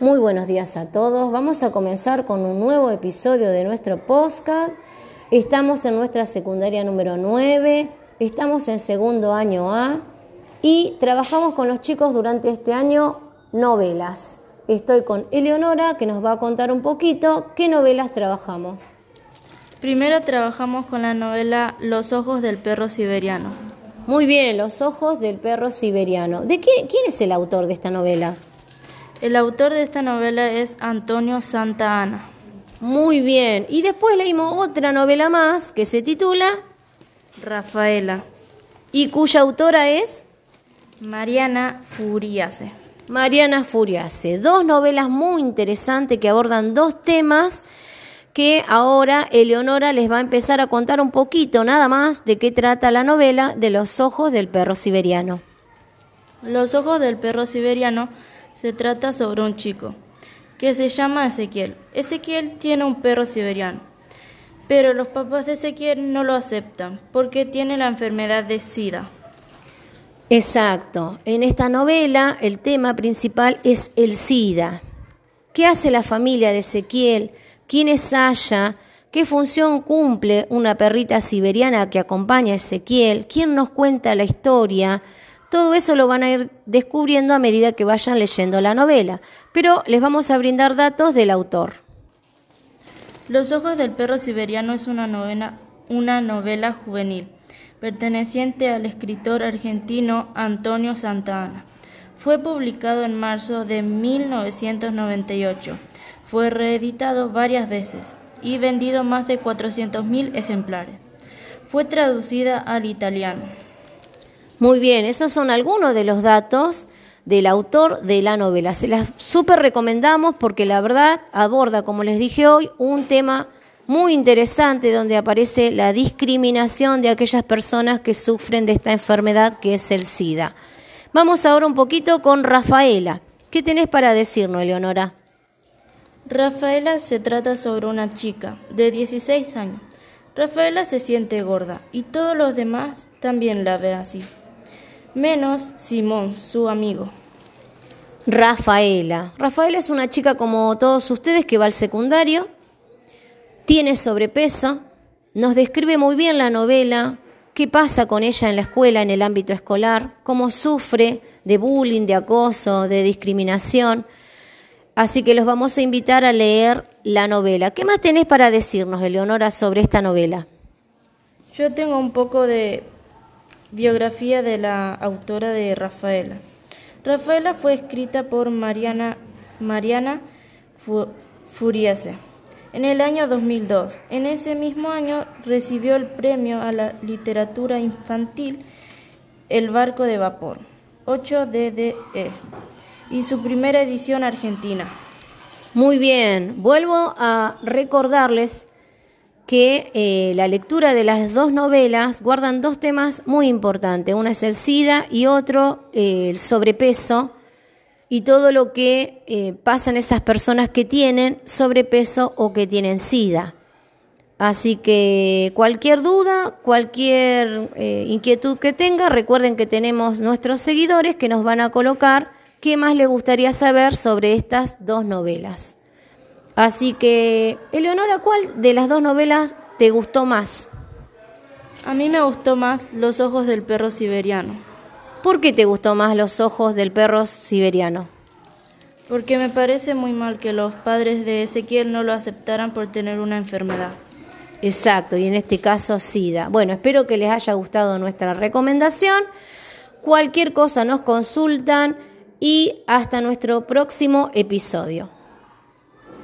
Muy buenos días a todos. Vamos a comenzar con un nuevo episodio de nuestro podcast. Estamos en nuestra secundaria número 9, estamos en segundo año A y trabajamos con los chicos durante este año novelas. Estoy con Eleonora que nos va a contar un poquito qué novelas trabajamos. Primero trabajamos con la novela Los ojos del perro siberiano. Muy bien, Los ojos del perro siberiano. ¿De qué, quién es el autor de esta novela? El autor de esta novela es Antonio Santa Ana. Muy bien. Y después leímos otra novela más que se titula Rafaela. ¿Y cuya autora es? Mariana Furiase. Mariana Furiase. Dos novelas muy interesantes que abordan dos temas que ahora Eleonora les va a empezar a contar un poquito nada más de qué trata la novela de los ojos del perro siberiano. Los ojos del perro siberiano se trata sobre un chico que se llama Ezequiel. Ezequiel tiene un perro siberiano, pero los papás de Ezequiel no lo aceptan porque tiene la enfermedad de SIDA. Exacto. En esta novela el tema principal es el SIDA. ¿Qué hace la familia de Ezequiel? ¿Quién es Aya? ¿Qué función cumple una perrita siberiana que acompaña a Ezequiel? ¿Quién nos cuenta la historia? Todo eso lo van a ir descubriendo a medida que vayan leyendo la novela, pero les vamos a brindar datos del autor. Los ojos del perro siberiano es una novela, juvenil perteneciente al escritor argentino Antonio Santana. Fue publicado en marzo de 1998. Fue reeditado varias veces y vendido más de 400.000 ejemplares. Fue traducida al italiano. Muy bien, esos son algunos de los datos del autor de la novela. Se las súper recomendamos porque la verdad aborda, como les dije hoy, un tema muy interesante donde aparece la discriminación de aquellas personas que sufren de esta enfermedad que es el SIDA. Vamos ahora un poquito con Rafaela. ¿Qué tenés para decirnos, Eleonora? Rafaela se trata sobre una chica de 16 años. Rafaela se siente gorda y todos los demás también la ven así menos Simón, su amigo. Rafaela. Rafaela es una chica como todos ustedes que va al secundario, tiene sobrepeso, nos describe muy bien la novela, qué pasa con ella en la escuela, en el ámbito escolar, cómo sufre de bullying, de acoso, de discriminación. Así que los vamos a invitar a leer la novela. ¿Qué más tenés para decirnos, Eleonora, sobre esta novela? Yo tengo un poco de Biografía de la autora de Rafaela. Rafaela fue escrita por Mariana, Mariana Furiase en el año 2002. En ese mismo año recibió el premio a la literatura infantil El barco de vapor, 8 DDE, y su primera edición argentina. Muy bien, vuelvo a recordarles que eh, la lectura de las dos novelas guardan dos temas muy importantes. Una es el SIDA y otro eh, el sobrepeso y todo lo que eh, pasa en esas personas que tienen sobrepeso o que tienen SIDA. Así que cualquier duda, cualquier inquietud que tenga, recuerden que tenemos nuestros seguidores que nos van a colocar qué más les gustaría saber sobre estas dos novelas. Así que, Eleonora, ¿cuál de las dos novelas te gustó más? A mí me gustó más Los ojos del perro siberiano. ¿Por qué te gustó más Los ojos del perro siberiano? Porque me parece muy mal que los padres de Ezequiel no lo aceptaran por tener una enfermedad. Exacto, y en este caso SIDA. Bueno, espero que les haya gustado nuestra recomendación. Cualquier cosa nos consultan y hasta nuestro próximo episodio.